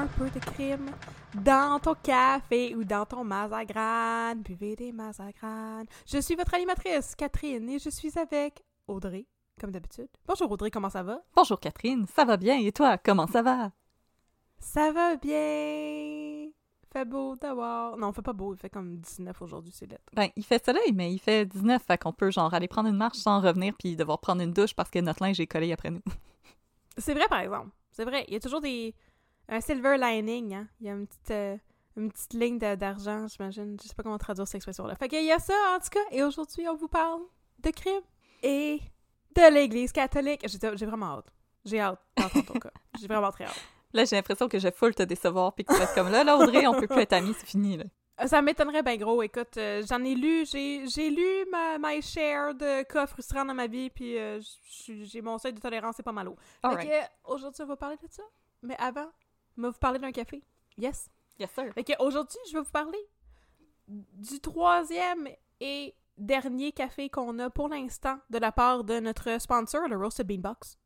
Un peu de crime dans ton café ou dans ton mazagrane. Buvez des mazagranes. Je suis votre animatrice, Catherine, et je suis avec Audrey, comme d'habitude. Bonjour Audrey, comment ça va? Bonjour Catherine, ça va bien et toi, comment ça va? Ça va bien. Fait beau d'avoir. Non, fait pas beau, il fait comme 19 aujourd'hui, c'est lettre. Ben, il fait soleil, mais il fait 19, fait qu'on peut genre aller prendre une marche sans revenir puis devoir prendre une douche parce que notre linge est collé après nous. C'est vrai, par exemple. C'est vrai. Il y a toujours des. Un silver lining, hein. Il y a une petite, euh, une petite ligne d'argent, j'imagine. Je sais pas comment traduire cette expression-là. Fait qu'il y a ça, en tout cas. Et aujourd'hui, on vous parle de crime et de l'Église catholique. J'ai vraiment hâte. J'ai hâte d'entendre ton cas. J'ai vraiment très hâte. Là, j'ai l'impression que je full te décevoir puis que tu vas comme là, là, Audrey, on peut plus être amis, c'est fini, là. Euh, Ça m'étonnerait bien gros. Écoute, euh, j'en ai lu, j'ai j'ai lu ma my share de cas frustrants dans ma vie, puis euh, j'ai mon seuil de tolérance, c'est pas mal haut. Fait que, aujourd'hui, on va parler de ça. Mais avant, vous parler d'un café. Yes. Yes, sir. Fait aujourd'hui, je vais vous parler du troisième et dernier café qu'on a pour l'instant de la part de notre sponsor, le Roasted Bean Box.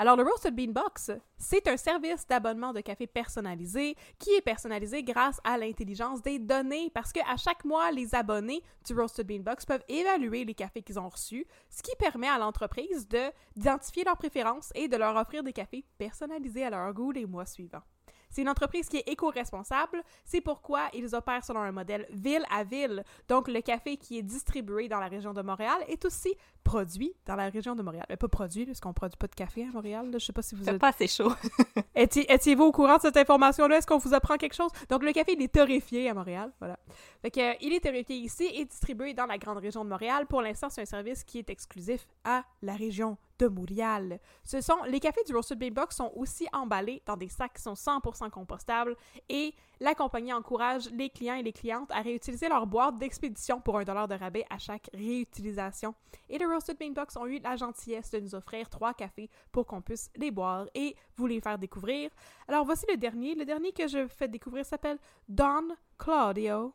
Alors, le Roasted Bean Box, c'est un service d'abonnement de café personnalisé qui est personnalisé grâce à l'intelligence des données parce qu'à chaque mois, les abonnés du Roasted Bean Box peuvent évaluer les cafés qu'ils ont reçus, ce qui permet à l'entreprise de d'identifier leurs préférences et de leur offrir des cafés personnalisés à leur goût les mois suivants. C'est une entreprise qui est éco-responsable, c'est pourquoi ils opèrent selon un modèle ville à ville. Donc, le café qui est distribué dans la région de Montréal est aussi produit dans la région de Montréal. Mais pas produit, parce qu'on produit pas de café à Montréal. là. Je sais pas si vous C'est êtes... pas assez chaud. Étiez- Étiez-vous au courant de cette information-là? Est-ce qu'on vous apprend quelque chose? Donc, le café, il est torréfié à Montréal. Voilà. Fait que, euh, il est torréfié ici et distribué dans la grande région de Montréal. Pour l'instant, c'est un service qui est exclusif à la région de Montréal. Ce sont, les cafés du Roasted Big Box sont aussi emballés dans des sacs qui sont 100% compostables et la compagnie encourage les clients et les clientes à réutiliser leur boîte d'expédition pour un dollar de rabais à chaque réutilisation. Et les Roasted Bean Box ont eu la gentillesse de nous offrir trois cafés pour qu'on puisse les boire et vous les faire découvrir. Alors voici le dernier. Le dernier que je fais découvrir s'appelle Don Claudio.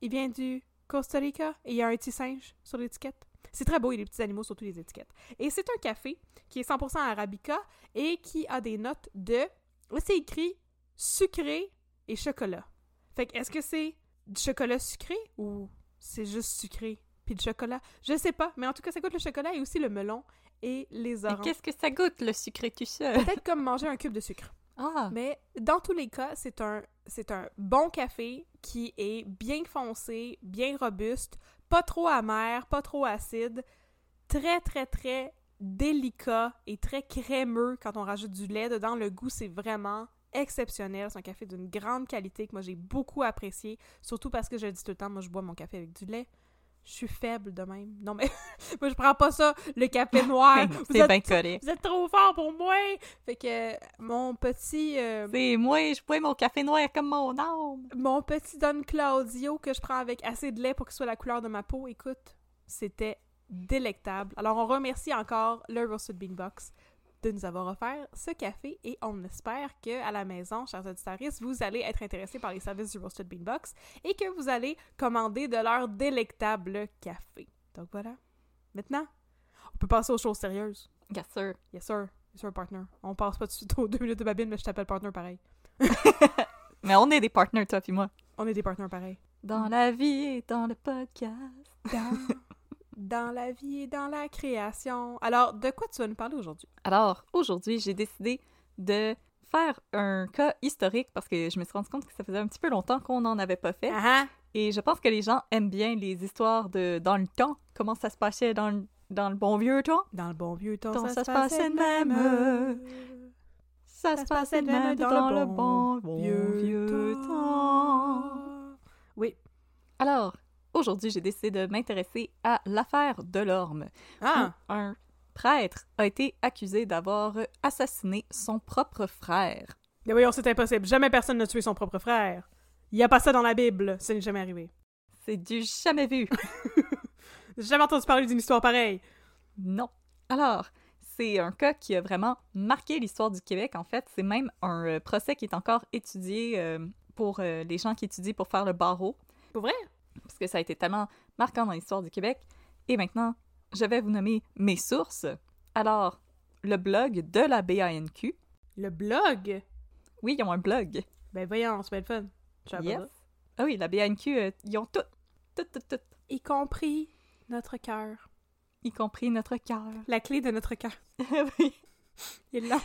Il vient du Costa Rica et il y a un petit singe sur l'étiquette. C'est très beau, il y a des petits animaux sur toutes les étiquettes. Et c'est un café qui est 100% arabica et qui a des notes de... C'est écrit sucré et chocolat. Fait que est-ce que c'est du chocolat sucré ou c'est juste sucré puis du chocolat? Je sais pas, mais en tout cas, ça goûte le chocolat et aussi le melon et les oranges. qu'est-ce que ça goûte, le sucré tu sais? Peut-être comme manger un cube de sucre. Ah, Mais dans tous les cas, c'est un, c'est un bon café qui est bien foncé, bien robuste, pas trop amer, pas trop acide, très très très délicat et très crémeux quand on rajoute du lait dedans. Le goût, c'est vraiment exceptionnel. C'est un café d'une grande qualité que moi j'ai beaucoup apprécié, surtout parce que je le dis tout le temps, moi je bois mon café avec du lait. Je suis faible de même. Non mais moi je prends pas ça, le café noir. c'est êtes- bien correct. vous êtes trop fort pour moi! Fait que mon petit euh, C'est moi, je bois mon café noir comme mon âme. mon petit Don Claudio que je prends avec assez de lait pour qu'il soit la couleur de ma peau, écoute, c'était délectable. Alors on remercie encore le Roasted Bean Box de nous avoir offert ce café et on espère que à la maison, chers auditeurs, vous allez être intéressés par les services du Roasted Bean Box et que vous allez commander de leur délectable café. Donc voilà. Maintenant, on peut passer aux choses sérieuses. Yes, sir. Yes sir. Yes sir, partner. On passe pas tout de suite aux deux minutes de babine, mais je t'appelle partner pareil. Mais on est des partners, toi puis moi. On est des partenaires pareils. Dans la vie et dans le podcast. Dans, dans la vie et dans la création. Alors, de quoi tu vas nous parler aujourd'hui? Alors, aujourd'hui, j'ai décidé de faire un cas historique parce que je me suis rendu compte que ça faisait un petit peu longtemps qu'on n'en avait pas fait. Et je pense que les gens aiment bien les histoires de dans le temps, comment ça se passait dans le, dans le bon vieux temps. Dans le bon vieux temps, Temps, ça, se passait de même. Ça se passait de même dans le bon, bon vieux, temps. Oui. Alors, aujourd'hui, j'ai décidé de m'intéresser à l'affaire Delorme. Ah! où Un prêtre a été accusé d'avoir assassiné son propre frère. Mais voyons, c'est impossible. Jamais personne n'a tué son propre frère. Il n'y a pas ça dans la Bible. Ça n'est jamais arrivé. C'est du jamais vu. J'ai jamais entendu parler d'une histoire pareille. Non. Alors, c'est un cas qui a vraiment marqué l'histoire du Québec, en fait. C'est même un euh, procès qui est encore étudié euh, pour euh, les gens qui étudient pour faire le barreau, Pour vrai? Parce que ça a été tellement marquant dans l'histoire du Québec. Et maintenant, je vais vous nommer mes sources. Alors, le blog de la BANQ. Le blog? Oui, ils ont un blog. Ben voyons, c'est bien le fun. Yes. Ah oui, la BANQ, euh, ils ont tout, tout, tout, tout, Y compris notre cœur. y compris notre cœur. La clé de notre cœur. oui. Il est là.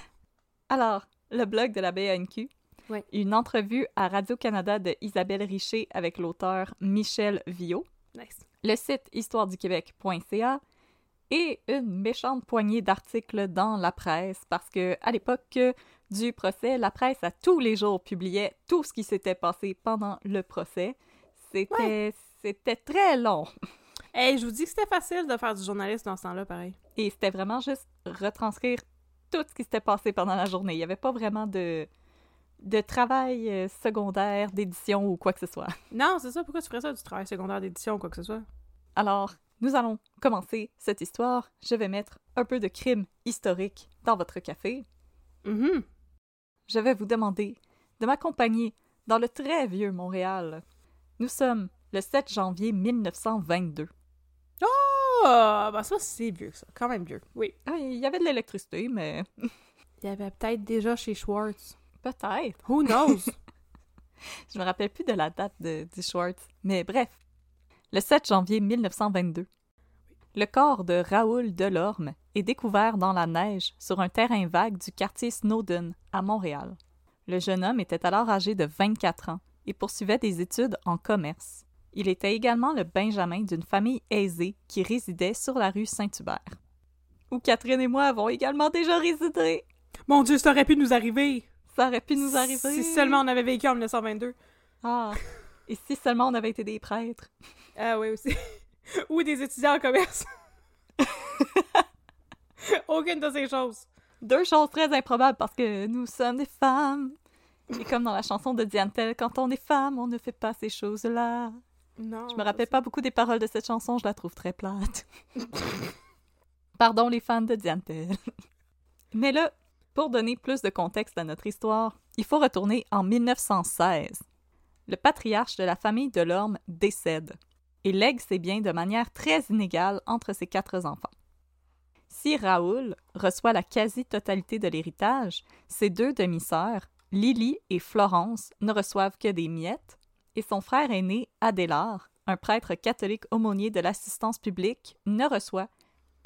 Alors, le blog de la BANQ. Une entrevue à Radio-Canada de Isabelle Richer avec l'auteur Michel Viau. Nice. Le site histoireduquebec.ca et une méchante poignée d'articles dans la presse parce que à l'époque du procès, la presse à tous les jours publiait tout ce qui s'était passé pendant le procès. C'était c'était très long Hey, je vous dis que c'était facile de faire du journalisme dans ce temps-là, pareil. et c'était vraiment juste retranscrire tout ce qui s'était passé pendant la journée. Il n'y avait pas vraiment de de travail euh, secondaire d'édition ou quoi que ce soit. Non, c'est ça. Pourquoi tu ferais ça du travail secondaire d'édition ou quoi que ce soit? Alors, nous allons commencer cette histoire. Je vais mettre un peu de crime historique dans votre café. Mhm. Je vais vous demander de m'accompagner dans le très vieux Montréal. Nous sommes le 7 janvier 1922. Oh, ben ça, c'est vieux, ça. Quand même vieux. Oui. Ah, il y avait de l'électricité, mais Il y avait peut-être déjà chez Schwartz. Peut-être. Who knows? Je me rappelle plus de la date de, du Schwartz. Mais bref, le 7 janvier 1922. Le corps de Raoul Delorme est découvert dans la neige sur un terrain vague du quartier Snowden à Montréal. Le jeune homme était alors âgé de 24 ans et poursuivait des études en commerce. Il était également le benjamin d'une famille aisée qui résidait sur la rue Saint-Hubert. Où Catherine et moi avons également déjà résidé. Mon Dieu, ça aurait pu nous arriver! Ça aurait pu nous arriver. Si seulement on avait vécu en 1922. Ah. Et si seulement on avait été des prêtres. Ah oui, aussi. Ou des étudiants en commerce. Aucune de ces choses. Deux choses très improbables parce que nous sommes des femmes. Et comme dans la chanson de Diane Tell, quand on est femme, on ne fait pas ces choses-là. Non. Je me rappelle pas beaucoup des paroles de cette chanson, je la trouve très plate. Pardon les fans de Diane Tell. Mais là, pour donner plus de contexte à notre histoire, il faut retourner en 1916. Le patriarche de la famille Delorme décède et lègue ses biens de manière très inégale entre ses quatre enfants. Si Raoul reçoit la quasi-totalité de l'héritage, ses deux demi-sœurs, Lily et Florence, ne reçoivent que des miettes, et son frère aîné, Adélard, un prêtre catholique aumônier de l'assistance publique, ne reçoit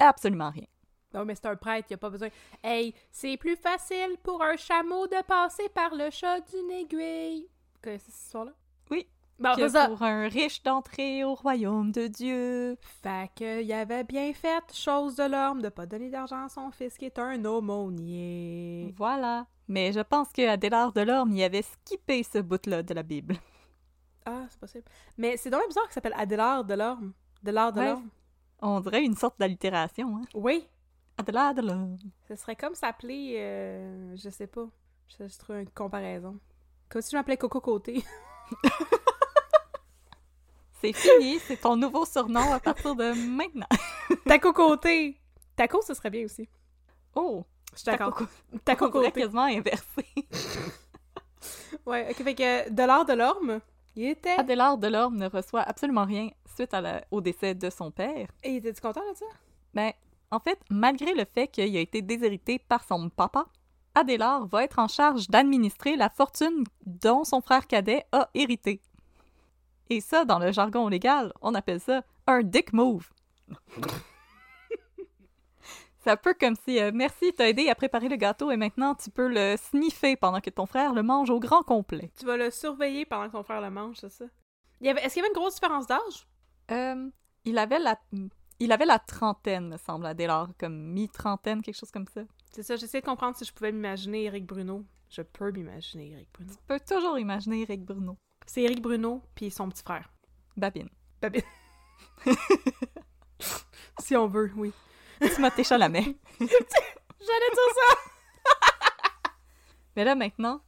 absolument rien. Non, mais c'est un prêtre, il a pas besoin. Hey, c'est plus facile pour un chameau de passer par le chat d'une aiguille. Vous connaissez cette histoire-là? Oui. Bon, que c'est ça. pour un riche d'entrer au royaume de Dieu. Fait que, il avait bien fait, chose de l'homme, de pas donner d'argent à son fils qui est un aumônier. Voilà. Mais je pense que Adélard Delorme y avait skippé ce bout-là de la Bible. Ah, c'est possible. Mais c'est dommage bizarre qu'il s'appelle Adélard de l'orme. De l'art de Ouais. l'orme. On dirait une sorte d'allitération, hein? Oui. Ce serait comme s'appeler, euh, je sais pas. Je, je trouve une comparaison. Comme si je m'appelais Coco Côté. C'est fini, c'est ton nouveau surnom à partir de maintenant. Taco Côté! Taco, ce serait bien aussi. Oh! Je suis d'accord. Taco- cocoté. quasiment inversé. Ouais, ok, fait que Dollar de l'Orme, il était. Adélard Delorme ne reçoit absolument rien suite à la- au décès de son père. Et était-tu content de ça? Ben, en fait, malgré le fait qu'il a été déshérité par son papa, Adélard va être en charge d'administrer la fortune dont son frère cadet a hérité. Et ça, dans le jargon légal, on appelle ça un dick move. C'est un peu comme si, euh, merci, t'as aidé à préparer le gâteau et maintenant tu peux le sniffer pendant que ton frère le mange au grand complet. Tu vas le surveiller pendant que ton frère le mange, c'est ça? Est-ce qu'il y avait une grosse différence d'âge? Euh, il avait la... Il avait la trentaine, me semble, Adélard, comme mi-trentaine, quelque chose comme ça. C'est ça, j'essaie de comprendre si je pouvais m'imaginer Eric Bruno. Je peux m'imaginer Eric Bruno. Tu peux toujours imaginer Eric Bruno. C'est Eric Bruno, puis son petit frère. Babine. Babine. si on veut, oui. Timothée Chalamet. J'allais dire ça! Mais là, maintenant,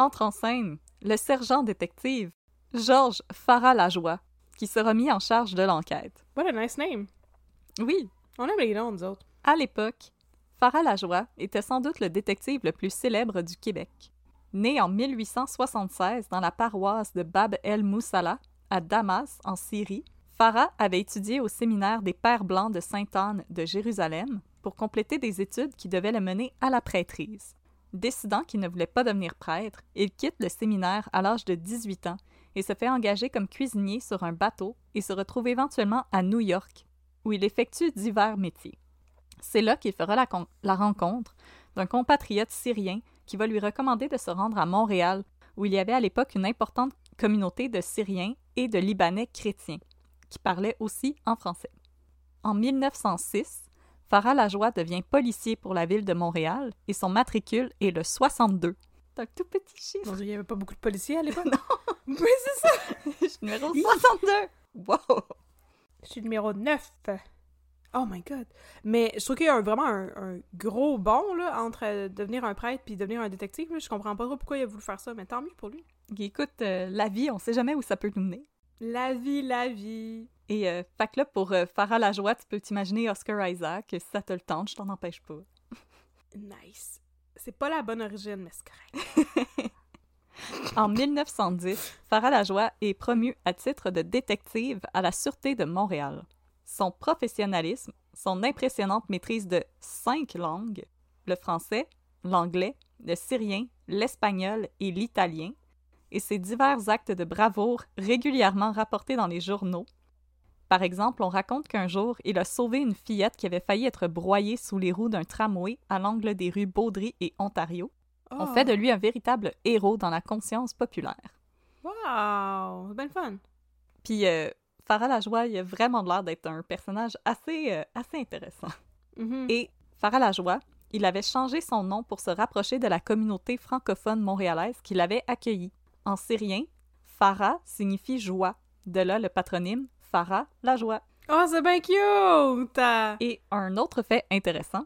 entre en scène le sergent détective Georges Farah-Lajoie, qui sera mis en charge de l'enquête. What a nice name. Oui, On aime les noms, nous autres. à l'époque, Farah-Lajoie était sans doute le détective le plus célèbre du Québec. Né en 1876 dans la paroisse de Bab el-Moussala, à Damas, en Syrie, Farah avait étudié au séminaire des Pères Blancs de Sainte-Anne de Jérusalem pour compléter des études qui devaient le mener à la prêtrise. Décidant qu'il ne voulait pas devenir prêtre, il quitte le séminaire à l'âge de 18 ans et se fait engager comme cuisinier sur un bateau et se retrouve éventuellement à New York, où il effectue divers métiers. C'est là qu'il fera la, con- la rencontre d'un compatriote syrien qui va lui recommander de se rendre à Montréal, où il y avait à l'époque une importante communauté de Syriens et de Libanais chrétiens, qui parlaient aussi en français. En 1906, Farah Lajoie devient policier pour la ville de Montréal et son matricule est le 62. C'est un tout petit chiffre. Dieu, il n'y avait pas beaucoup de policiers à l'époque. non! Oui, c'est ça! Numéro 62! Wow! Je suis numéro 9. Oh my god. Mais je trouve qu'il y a un- vraiment un, un gros bond là, entre euh, devenir un prêtre puis devenir un détective. là. Je comprends pas trop pourquoi il a voulu faire ça, mais tant mieux pour lui. Écoute, euh, la vie, on sait jamais où ça peut nous mener. La vie, la vie. Et euh, fait que là, pour euh, Farah Lajoie, tu peux t'imaginer Oscar Isaac. Si ça te le tente, je t'en empêche pas. Nice. C'est pas la bonne origine, mais c'est correct. En 1910, Farah Lajoie est promu à titre de détective à la Sûreté de Montréal. Son professionnalisme, son impressionnante maîtrise de cinq langues, le français, l'anglais, le syrien, l'espagnol et l'italien, et ses divers actes de bravoure régulièrement rapportés dans les journaux. Par exemple, on raconte qu'un jour, il a sauvé une fillette qui avait failli être broyée sous les roues d'un tramway à l'angle des rues Baudry et Ontario. On Oh. fait de lui un véritable héros dans la conscience populaire. Wow! C'est bien fun. Puis euh, Farah Lajoie, il a vraiment l'air d'être un personnage assez, euh, assez intéressant. Mhm. Et Farah Lajoie, il avait changé son nom pour se rapprocher de la communauté francophone montréalaise qui l'avait accueilli. En syrien, Farah signifie joie. De là le patronyme Farah Lajoie. Oh, c'est bien cute! Et un autre fait intéressant,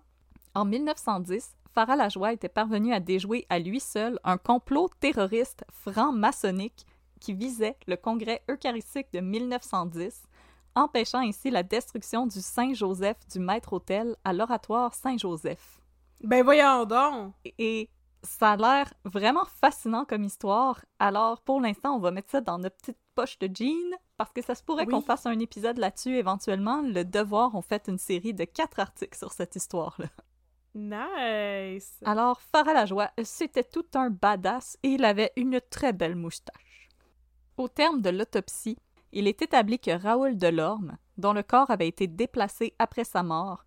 en 1910, Farah Lajoie était parvenu à déjouer à lui seul un complot terroriste franc-maçonnique qui visait le Congrès eucharistique de 1910, empêchant ainsi la destruction du Saint-Joseph du Maître-Autel à l'oratoire Saint-Joseph. Ben voyons donc! Et ça a l'air vraiment fascinant comme histoire. Alors, pour l'instant, on va mettre ça dans notre petite poche de jeans parce que ça se pourrait Oui. qu'on fasse un épisode là-dessus éventuellement. Le Devoir ont fait une série de quatre articles sur cette histoire-là. Nice! Alors, Farah Lajoie, c'était tout un badass et il avait une très belle moustache. Au terme de l'autopsie, il est établi que Raoul Delorme, dont le corps avait été déplacé après sa mort,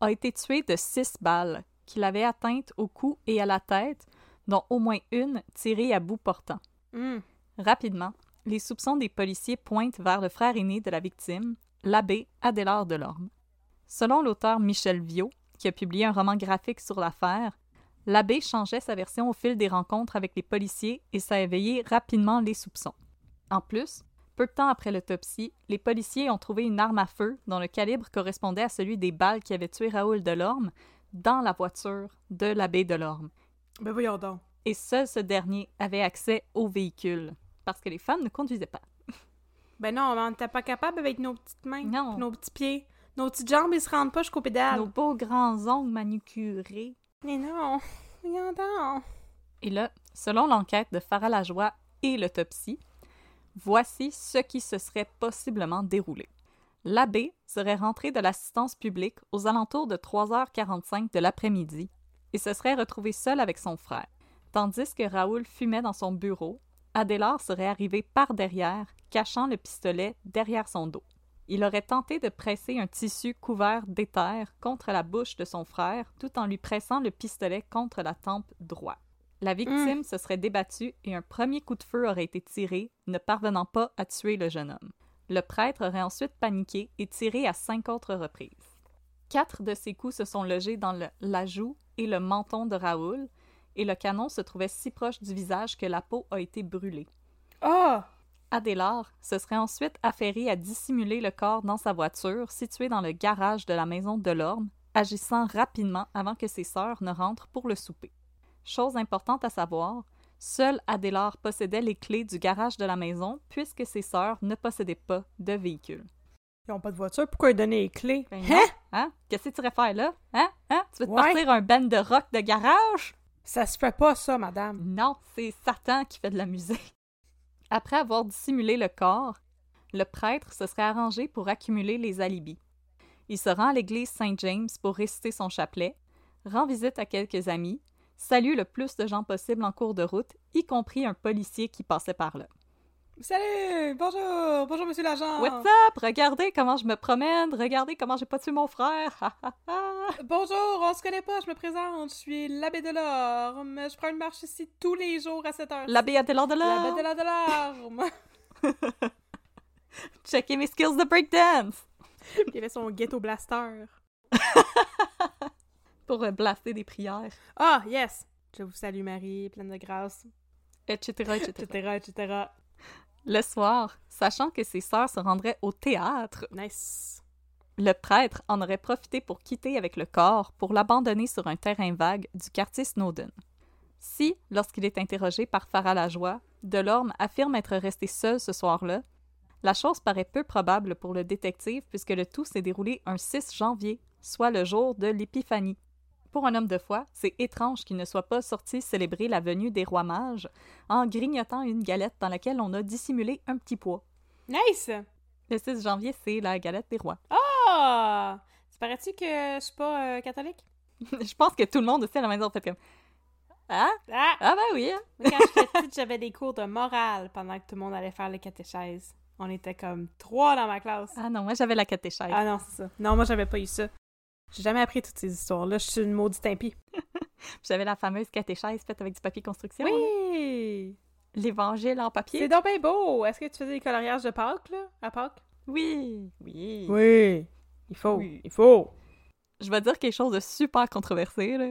a été tué de six balles qu'il avait atteintes au cou et à la tête, dont au moins une tirée à bout portant. Hmm. Rapidement, les soupçons des policiers pointent vers le frère aîné de la victime, l'abbé Adélard Delorme. Selon l'auteur Michel Viau, qui a publié un roman graphique sur l'affaire, l'abbé changeait sa version au fil des rencontres avec les policiers et ça a éveillé rapidement les soupçons. En plus, peu de temps après l'autopsie, les policiers ont trouvé une arme à feu dont le calibre correspondait à celui des balles qui avaient tué Raoul Delorme dans la voiture de l'abbé Delorme Ben voyons donc. et seul ce dernier avait accès au véhicule, parce que les femmes ne conduisaient pas. Ben non, on n'était pas capable avec nos petites mains, Non. nos petits pieds. Nos petites jambes, ils se rendent pas jusqu'aux pédales. Nos beaux grands ongles manucurés. Mais non, regardons. Et là, selon l'enquête de Farah Lajoie et l'autopsie, voici ce qui se serait possiblement déroulé. L'abbé serait rentré de l'assistance publique aux alentours de 3h45 de l'après-midi et se serait retrouvé seul avec son frère. Tandis que Raoul fumait dans son bureau, Adélard serait arrivé par derrière, cachant le pistolet derrière son dos. Il aurait tenté de presser un tissu couvert d'éther contre la bouche de son frère tout en lui pressant le pistolet contre la tempe droite. La victime se serait débattue et un premier coup de feu aurait été tiré, ne parvenant pas à tuer le jeune homme. Le prêtre aurait ensuite paniqué et tiré à cinq autres reprises. Quatre de ces coups se sont logés dans le, la joue et le menton de Raoul, et le canon se trouvait si proche du visage que la peau a été brûlée. Oh! Adélard se serait ensuite affairé à dissimuler le corps dans sa voiture située dans le garage de la maison Delorme, agissant rapidement avant que ses sœurs ne rentrent pour le souper. Chose importante à savoir, seul Adélard possédait les clés du garage de la maison puisque ses sœurs ne possédaient pas de véhicule. Ils ont pas de voiture, pourquoi ils donner les clés? Ben Hein? Hein? Qu'est-ce que tu irais faire là? Hein? Hein? Tu veux te Ouais. partir un band de rock de garage? Ça se fait pas, ça, madame. Non, c'est Satan qui fait de la musique. Après avoir dissimulé le corps, le prêtre se serait arrangé pour accumuler les alibis. Il se rend à l'église Saint-James pour réciter son chapelet, rend visite à quelques amis, salue le plus de gens possible en cours de route, y compris un policier qui passait par là. Salut! Bonjour! Bonjour, monsieur l'agent! What's up? Regardez comment je me promène, regardez comment j'ai pas tué mon frère. Bonjour, on se connaît pas, je me présente, je suis l'abbé de l'Orme. Je prends une marche ici tous les jours à cette heure. L'abbé de L'abbé l'Or. de l'Orme. Checkez mes skills de breakdance Il avait son ghetto blaster. pour euh, blaster des prières, Ah, yes! Je vous salue, Marie, pleine de grâce, etc., etc. etc., etc. Le soir, sachant que ses sœurs se rendraient au théâtre, Nice. le prêtre en aurait profité pour quitter avec le corps pour l'abandonner sur un terrain vague du quartier Snowden. Si, lorsqu'il est interrogé par Farah Lajoie, Delorme affirme être resté seul ce soir-là, la chose paraît peu probable pour le détective puisque le tout s'est déroulé un 6 janvier, soit le jour de l'Épiphanie. Pour un homme de foi, c'est étrange qu'il ne soit pas sorti célébrer la venue des rois mages en grignotant une galette dans laquelle on a dissimulé un petit pois. Nice! Le 6 janvier, c'est la galette des rois. Ah! Ça paraît-tu que je suis pas euh, catholique? Je pense que tout le monde aussi à la maison fait comme Ah? Ah! Ah ben oui! hein? Quand j'étais petite, j'avais des cours de morale pendant que tout le monde allait faire le catéchèse. On était comme trois dans ma classe. Ah non, moi j'avais la catéchèse. Ah non, c'est ça. Non, moi, j'avais pas eu ça. J'ai jamais appris toutes ces histoires-là. Je suis une maudite impie. J'avais la fameuse catéchèse faite avec du papier construction. Oui! L'évangile en papier. C'est donc bien beau! Est-ce que tu faisais des coloriages de Pâques, là? À Pâques? Oui, oui. Oui! Il faut! Oui. Il faut! Je vais dire quelque chose de super controversé, là.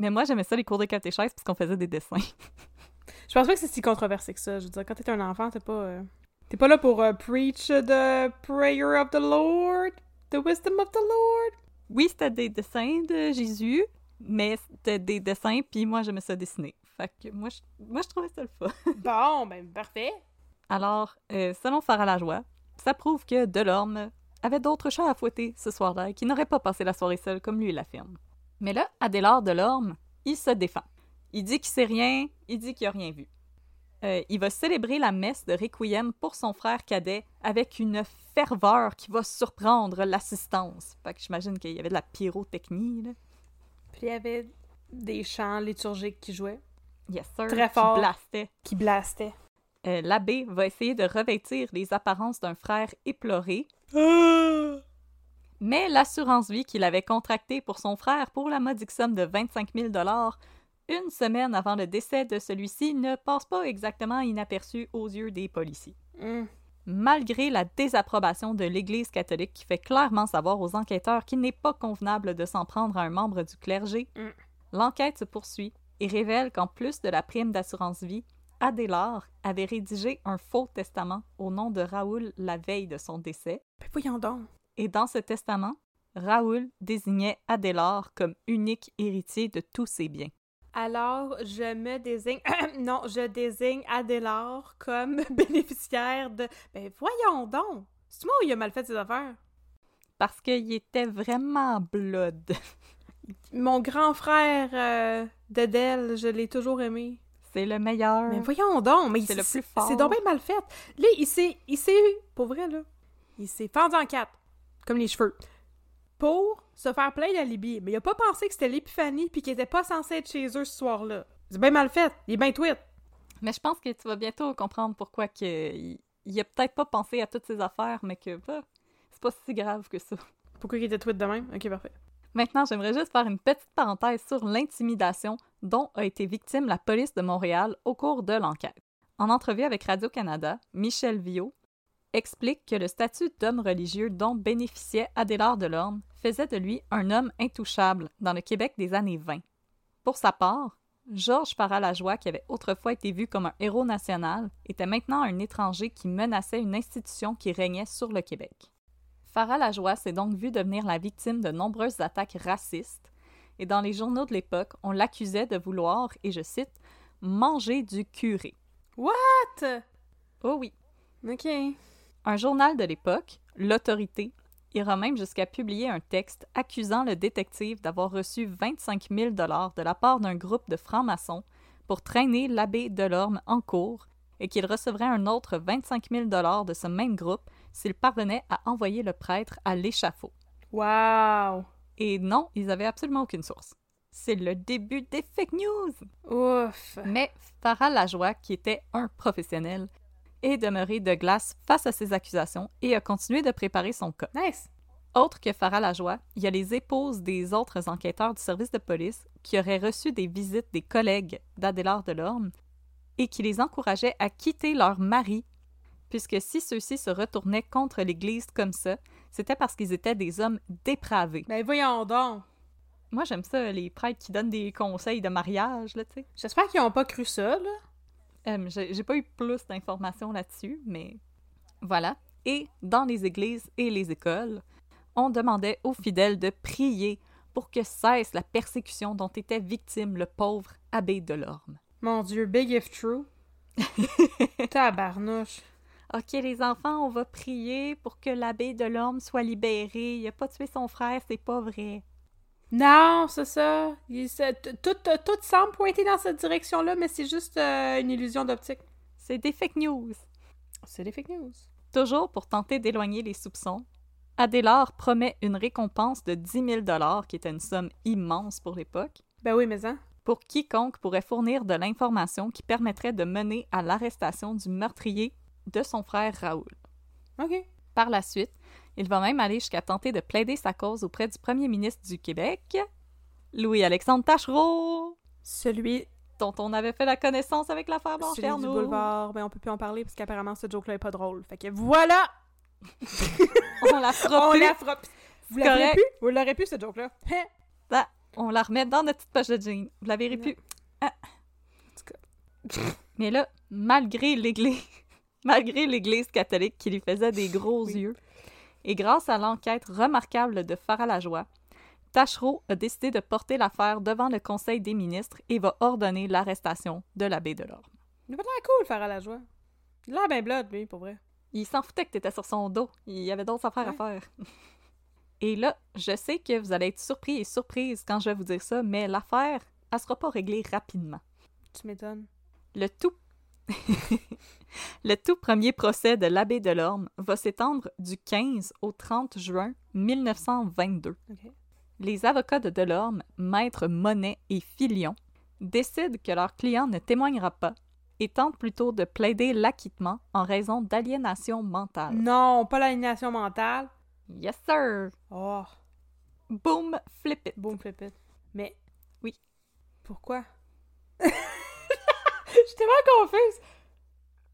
Mais moi, j'aimais ça les cours de catéchèse parce qu'on faisait des dessins. Je pense pas que c'est si controversé que ça. Je veux dire, quand t'es un enfant, t'es pas... euh, T'es pas là pour euh, preach the prayer of the Lord, the wisdom of the Lord. Oui, c'était des dessins de Jésus, mais c'était des dessins, puis moi, j'aimais ça dessiner. Fait que moi, je, moi, je trouvais ça le fun. Bon, ben parfait. Alors, euh, selon Farah Lajoie, ça prouve que Delorme avait d'autres chats à fouetter ce soir-là et qu'il n'aurait pas passé la soirée seul comme lui l'affirme. Mais là, Adélard Delorme, il se défend. Il dit qu'il sait rien, il dit qu'il a rien vu. Euh, il va célébrer la messe de Requiem pour son frère cadet avec une ferveur qui va surprendre l'assistance. Fait que j'imagine qu'il y avait de la pyrotechnie, là. Puis il y avait des chants liturgiques qui jouaient, Yes, sir. Très qui fort. qui blastaient. Euh, L'abbé va essayer de revêtir les apparences d'un frère éploré, Mais l'assurance vie qu'il avait contractée pour son frère pour la modique somme de 25 000 une semaine avant le décès de celui-ci ne passe pas exactement inaperçu aux yeux des policiers. Hum. Malgré la désapprobation de l'Église catholique qui fait clairement savoir aux enquêteurs qu'il n'est pas convenable de s'en prendre à un membre du clergé, Mm. l'enquête se poursuit et révèle qu'en plus de la prime d'assurance vie, Adélard avait rédigé un faux testament au nom de Raoul la veille de son décès Ben voyons donc. et dans ce testament, Raoul désignait Adélard comme unique héritier de tous ses biens. Alors, je me désigne... non, je désigne Adélard comme bénéficiaire de... Ben voyons donc! C'est moi où il a mal fait ses affaires? Parce qu'il était vraiment blood. Mon grand frère euh, d'Adèle, je l'ai toujours aimé. C'est le meilleur. Mais voyons donc, mais C'est le plus fort. C'est donc bien mal fait. Là, il s'est, il s'est, pour vrai là, il s'est fendu en quatre, comme les cheveux, pour se faire plein d'alibis. Mais il a pas pensé que c'était l'épiphanie puis qu'il était pas censé être chez eux ce soir-là. C'est bien mal fait. Il est bien tweet. Mais je pense que tu vas bientôt comprendre pourquoi que il, a peut-être pas pensé à toutes ces affaires, mais que bah, c'est pas si grave que ça. Pourquoi il était tweet de même? Ok, parfait. Maintenant, j'aimerais juste faire une petite parenthèse sur l'intimidation dont a été victime la police de Montréal au cours de l'enquête. En entrevue avec Radio-Canada, Michel Viau explique que le statut d'homme religieux dont bénéficiait Adélard Delorme faisait de lui un homme intouchable dans le Québec des années 20. Pour sa part, Georges Faralajoie, qui avait autrefois été vu comme un héros national, était maintenant un étranger qui menaçait une institution qui régnait sur le Québec. Farah Lajoie s'est donc vu devenir la victime de nombreuses attaques racistes, et dans les journaux de l'époque, on l'accusait de vouloir, et je cite, manger du curé. What? Oh oui. Ok. Un journal de l'époque, L'Autorité, ira même jusqu'à publier un texte accusant le détective d'avoir reçu 25 000 de la part d'un groupe de francs-maçons pour traîner l'abbé Delorme en cours et qu'il recevrait un autre 25 000 de ce même groupe s'il parvenait à envoyer le prêtre à l'échafaud. Wow. Et non, ils avaient absolument aucune source. C'est le début des fake news! Ouf. Mais Farah Lajoie, qui était un professionnel, est demeuré de glace face à ces accusations et a continué de préparer son cas. Nice. Autre que Farah Lajoie, il y a les épouses des autres enquêteurs du service de police qui auraient reçu des visites des collègues d'Adélard Delorme et qui les encourageaient à quitter leur mari, puisque si ceux-ci se retournaient contre l'Église comme ça, c'était parce qu'ils étaient des hommes dépravés. Ben voyons donc. Moi, j'aime ça, les prêtres qui donnent des conseils de mariage, là, tu sais. J'espère qu'ils ont pas cru ça, là. Euh, j'ai pas eu plus d'informations là-dessus, mais voilà. Et dans les églises et les écoles, on demandait aux fidèles de prier pour que cesse la persécution dont était victime le pauvre abbé Delorme. Mon Dieu, big if true. Tabarnouche. Ok, les enfants, on va prier pour que l'abbé Delorme soit libéré. Il a pas tué son frère, c'est pas vrai. Non, c'est ça. Il- tout semble pointer dans cette direction-là, mais c'est juste euh, une illusion d'optique. C'est des fake news. C'est des fake news. Toujours pour tenter d'éloigner les soupçons, Adélard promet une récompense de 10 000 qui était une somme immense pour l'époque, Ben oui, mais hein. pour quiconque pourrait fournir de l'information qui permettrait de mener à l'arrestation du meurtrier de son frère Raoul. OK. Par la suite, il va même aller jusqu'à tenter de plaider sa cause auprès du premier ministre du Québec, Louis-Alexandre Tachereau, Celui, dont on avait fait la connaissance avec l'affaire Blanche celui du boulevard, ben on peut plus en parler parce qu'apparemment ce joke-là est pas drôle. Fait que voilà! On la fera On plus. la frappe. Vous l'avez pu? Vous l'aurez pu, ce joke-là? Hein? Ah, on la remet dans notre petite poche de jean. Vous la verrez plus. Ah. Mais là, malgré l'Église, malgré l'Église catholique qui lui faisait des gros Oui. yeux, et grâce à l'enquête remarquable de Farah Lajoie, Tachereau a décidé de porter l'affaire devant le Conseil des ministres et va ordonner l'arrestation de l'abbé Delorme. Il a pas l'air cool, faire à la joie. Il a l'air bien blood, lui, pour vrai. Il s'en foutait que t'étais sur son dos. Il y avait d'autres affaires à faire. Et là, je sais que vous allez être surpris et surprise quand je vais vous dire ça, mais l'affaire, elle sera pas réglée rapidement. Tu m'étonnes. Le tout... le tout premier procès de l'abbé Delorme va s'étendre du 15 au 30 juin 1922. OK. Les avocats de Delorme, Maître Monet et Filion, décident que leur client ne témoignera pas et tentent plutôt de plaider l'acquittement en raison d'aliénation mentale. Non, pas l'aliénation mentale. Yes, sir! Oh, Boom, flip it! boom flip it. Mais. Oui. Pourquoi? Je suis tellement confuse.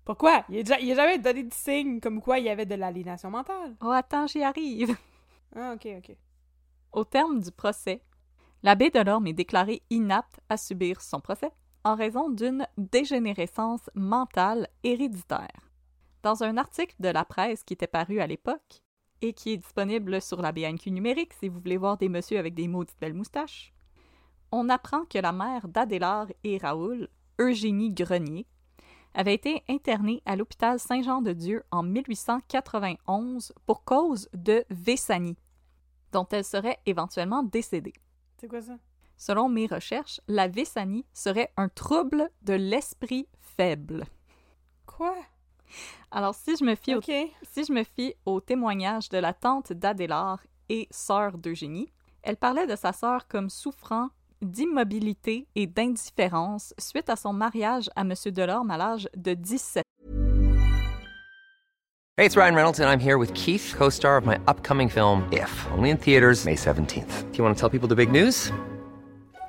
Pourquoi? Il a, déjà- il a jamais donné de signe comme quoi il y avait de l'aliénation mentale. Oh, attends, j'y arrive! Ah, ok, ok. Au terme du procès, l'abbé Delorme est déclaré inapte à subir son procès en raison d'une dégénérescence mentale héréditaire. Dans un article de la presse qui était paru à l'époque et qui est disponible sur la BNQ numérique si vous voulez voir des messieurs avec des maudites belles moustaches, on apprend que la mère d'Adélard et Raoul, Eugénie Grenier, avait été internée à l'hôpital Saint-Jean-de-Dieu en 1891 pour cause de Vessanie, dont elle serait éventuellement décédée. C'est quoi ça? Selon mes recherches, la Vésanie serait un trouble de l'esprit faible. Quoi? Alors, si je me fie, au, si je me fie au témoignage de la tante d'Adélard et sœur d'Eugénie, elle parlait de sa sœur comme souffrant d'immobilité et d'indifférence suite à son mariage à M. Delorme à l'âge de 17 Hey, it's Ryan Reynolds, and I'm here with Keith, co star of my upcoming film, If, only in theaters, May 17th. Do you want to tell people the big news?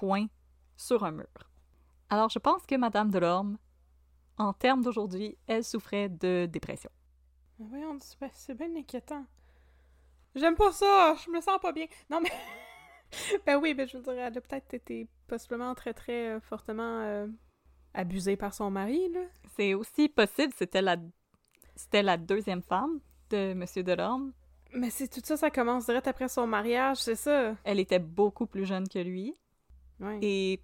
point sur un mur. Alors, je pense que Madame Delorme, en termes d'aujourd'hui, elle souffrait de dépression. Mais voyons, c'est bien- c'est bien inquiétant. J'aime pas ça, je me sens pas bien. Non, mais. ben oui, ben je veux dire, elle a peut-être été possiblement très, très euh, fortement euh, abusée par son mari, là. C'est aussi possible, c'était la, c'était la deuxième femme de Monsieur Delorme. Mais c'est tout ça, ça commence direct après son mariage, c'est ça. Elle était beaucoup plus jeune que lui. Et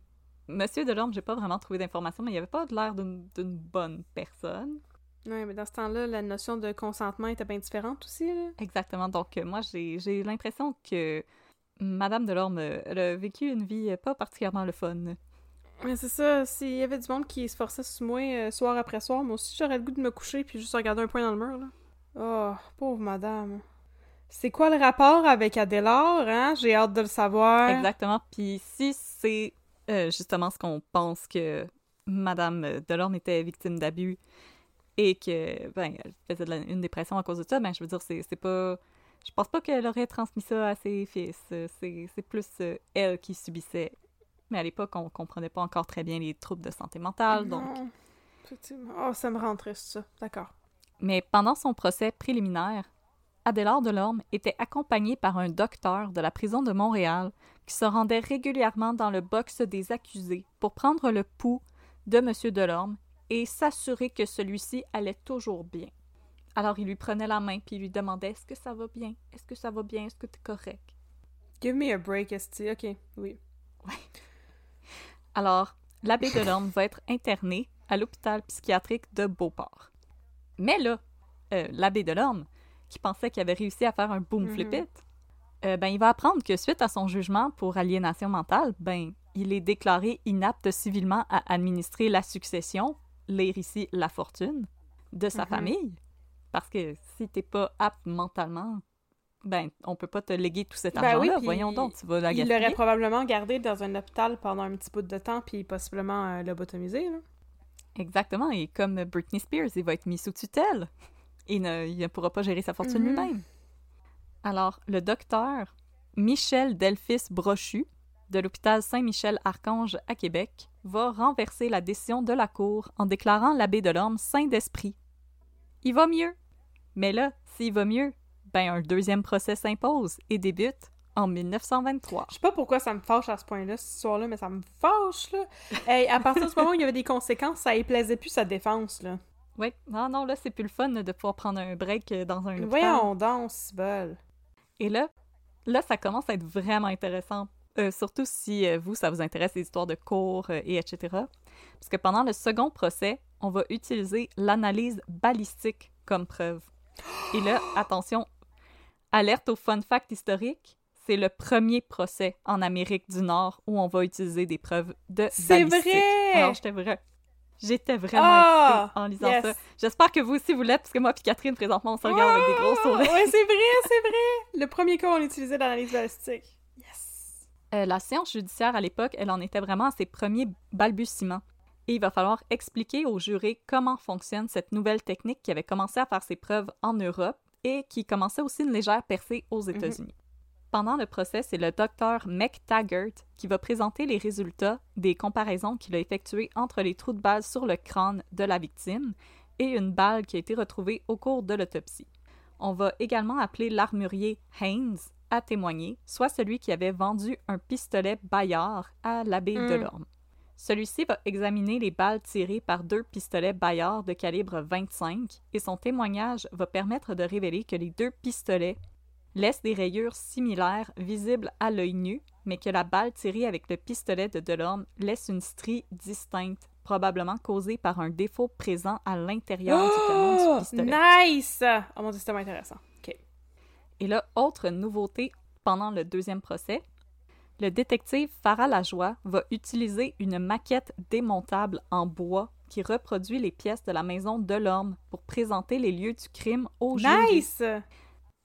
Monsieur Delorme, j'ai pas vraiment trouvé d'informations, mais il avait pas l'air d'une bonne personne. Ouais, mais dans ce temps-là, la notion de consentement était bien différente aussi, là. Exactement. Donc, euh, moi, j'ai l'impression que Madame Delorme, elle a vécu une vie euh, pas particulièrement le fun. Mais c'est ça, s'il y avait du monde qui se forçait sur moi euh, soir après soir, moi aussi j'aurais le goût de me coucher puis juste regarder un point dans le mur, là. Oh, pauvre madame. C'est quoi le rapport avec Adélard, hein? J'ai hâte de le savoir. Exactement. Puis si c'est euh, justement ce qu'on pense que Madame Delorme était victime d'abus et que, ben, elle faisait de la- une dépression à cause de ça, ben, je veux dire, c'est pas... Je pense pas qu'elle aurait transmis ça à ses fils. C'est plus euh, elle qui subissait. Mais à l'époque, on comprenait pas encore très bien les troubles de santé mentale, donc... Non. Effectivement. Oh, ça me rend triste, ça. D'accord. Mais pendant son procès préliminaire, Adélard Delorme était accompagné par un docteur de la prison de Montréal qui se rendait régulièrement dans le box des accusés pour prendre le pouls de M. Delorme et s'assurer que celui-ci allait toujours bien. Alors il lui prenait la main puis il lui demandait Est-ce que ça va bien? Est-ce que ça va bien? Est-ce que tu es correct? Give me a break, Esti. Ok, oui. Alors, l'abbé Delorme va être interné à l'hôpital psychiatrique de Beauport. Mais là, euh, l'abbé Delorme, qui pensait qu'il avait réussi à faire un boom Mhm. flip it, euh, ben, il va apprendre que suite à son jugement pour aliénation mentale, ben, il est déclaré inapte civilement à administrer la succession, ici la fortune, de sa Mhm. famille. Parce que si t'es pas apte mentalement, ben, on peut pas te léguer tout cet Ben argent-là. oui, Voyons donc, tu vas la Il gaspiller. l'aurait probablement gardé dans un hôpital pendant un petit bout de temps puis possiblement euh, lobotomisé, là. Exactement, et comme Britney Spears, il va être mis sous tutelle. Il ne, il ne pourra pas gérer sa fortune Mhm. lui-même. Alors, le docteur Michel Delphis Brochu, de l'hôpital Saint-Michel-Archange à Québec, va renverser la décision de la Cour en déclarant l'abbé Delorme saint d'esprit. Il va mieux. Mais là, s'il va mieux, ben un deuxième procès s'impose et débute en 1923. Je sais pas pourquoi ça me fâche à ce point-là, cette histoire-là, mais ça me fâche, là. Hey, à partir du moment où il y avait des conséquences, ça y plaisait plus sa défense, là. Oui, non, non, là, c'est plus le fun de pouvoir prendre un break dans un hôpital. Voyons donc, si bol. Et là, là, ça commence à être vraiment intéressant. Euh, surtout si euh, vous, ça vous intéresse les histoires de cours euh, et etc. Parce que pendant le second procès, on va utiliser l'analyse balistique comme preuve. Et là, attention, alerte au fun fact historique, c'est le premier procès en Amérique du Nord où on va utiliser des preuves de C'est balistique. vrai! Alors, j'étais vrai. J'étais vraiment Ah! excitée en lisant Yes! ça. J'espère que vous aussi vous l'êtes, parce que moi et Catherine, présentement, on se regarde avec des gros sourires. Ouais, c'est vrai, c'est vrai. Le premier cas, on utilisait l'analyse balistique. Yes. Euh, la science judiciaire à l'époque, elle en était vraiment à ses premiers balbutiements. Et il va falloir expliquer aux jurés comment fonctionne cette nouvelle technique qui avait commencé à faire ses preuves en Europe et qui commençait aussi une légère percée aux États-Unis. Pendant le procès, c'est le docteur McTaggart qui va présenter les résultats des comparaisons qu'il a effectuées entre les trous de balles sur le crâne de la victime et une balle qui a été retrouvée au cours de l'autopsie. On va également appeler l'armurier Haynes à témoigner, soit celui qui avait vendu un pistolet Bayard à l'abbé Mm. Delorme. Celui-ci va examiner les balles tirées par deux pistolets Bayard de calibre 25 et son témoignage va permettre de révéler que les deux pistolets laissent des rayures similaires visibles à l'œil nu, mais que la balle tirée avec le pistolet de Delorme laisse une strie distincte, probablement causée par un défaut présent à l'intérieur du canon du Oh, pistolet. nice! Oh mon dieu, c'est intéressant. OK. Et là, autre nouveauté pendant le deuxième procès, le détective Farah Lajoie va utiliser une maquette démontable en bois qui reproduit les pièces de la maison Delorme pour présenter les lieux du crime au jury. Nice!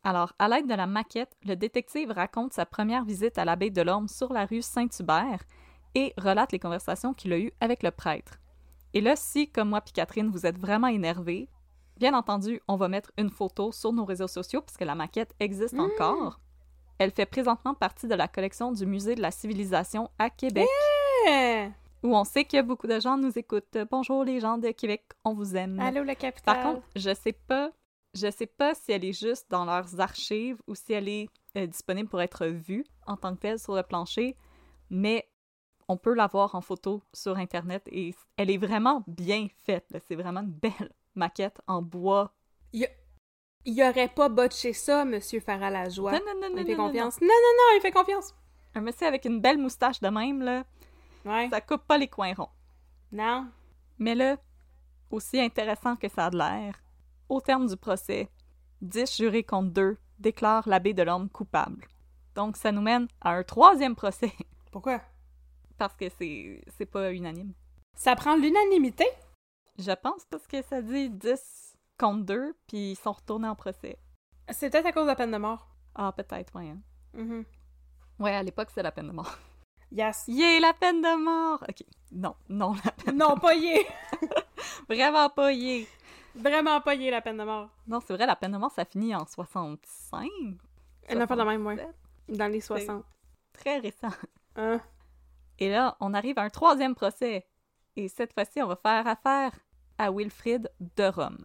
Alors, à l'aide de la maquette, le détective raconte sa première visite à l'abbaye de l'Orme sur la rue Saint-Hubert et relate les conversations qu'il a eues avec le prêtre. Et là, si, comme moi puis Catherine, vous êtes vraiment énervés, bien entendu, on va mettre une photo sur nos réseaux sociaux puisque la maquette existe encore. Elle fait présentement partie de la collection du Musée de la civilisation à Québec, Eh! où on sait que beaucoup de gens nous écoutent. Bonjour les gens de Québec, on vous aime. Allô, la capitale. Par contre, je sais pas, je sais pas si elle est juste dans leurs archives ou si elle est euh, disponible pour être vue en tant que telle sur le plancher, mais on peut la voir en photo sur internet et elle est vraiment bien faite. C'est vraiment une belle maquette en bois. il, il aurait pas botché ça, monsieur Farah Lajoie. Non, non, non, Il non, fait non, non. confiance. Non, non, non, il fait confiance. Un monsieur avec une belle moustache de même, là, Ouais. ça coupe pas les coins ronds. Non. Mais là, aussi intéressant que ça a de l'air, au terme du procès, 10 jurés contre 2 déclarent l'abbé de l'homme coupable. Donc ça nous mène à un troisième procès, Pourquoi? parce que c'est c'est pas unanime. Ça prend l'unanimité? Je pense parce que ça dit 10 contre 2, puis ils sont retournés en procès. C'est peut-être à cause de la peine de mort. Ah, peut-être, ouais. hein. Mhm. Ouais, à l'époque, c'est la peine de mort. Yes. Yeah, la peine de mort! Ok, non, non, la peine... Non, pas yé! Vraiment pas yeah! Vraiment pas yé, la peine de mort. Non, c'est vrai, la peine de mort, ça finit en 65? Elle n'a pas de même, ouais. 67? Dans les 60. Très récent. Hein? Et là, on arrive à un troisième procès. Et cette fois-ci, on va faire affaire à Wilfrid de Rome.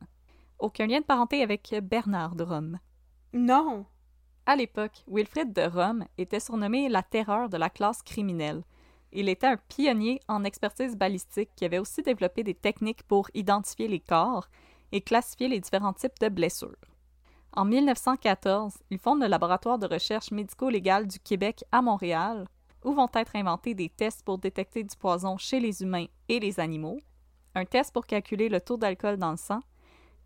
Aucun lien de parenté avec Bernard de Rome. Non. À l'époque, Wilfrid de Rome était surnommé la terreur de la classe criminelle. Il était un pionnier en expertise balistique qui avait aussi développé des techniques pour identifier les corps et classifier les différents types de blessures. En 1914, il fonde le laboratoire de recherche médico-légale du Québec à Montréal, où vont être inventés des tests pour détecter du poison chez les humains et les animaux, un test pour calculer le taux d'alcool dans le sang,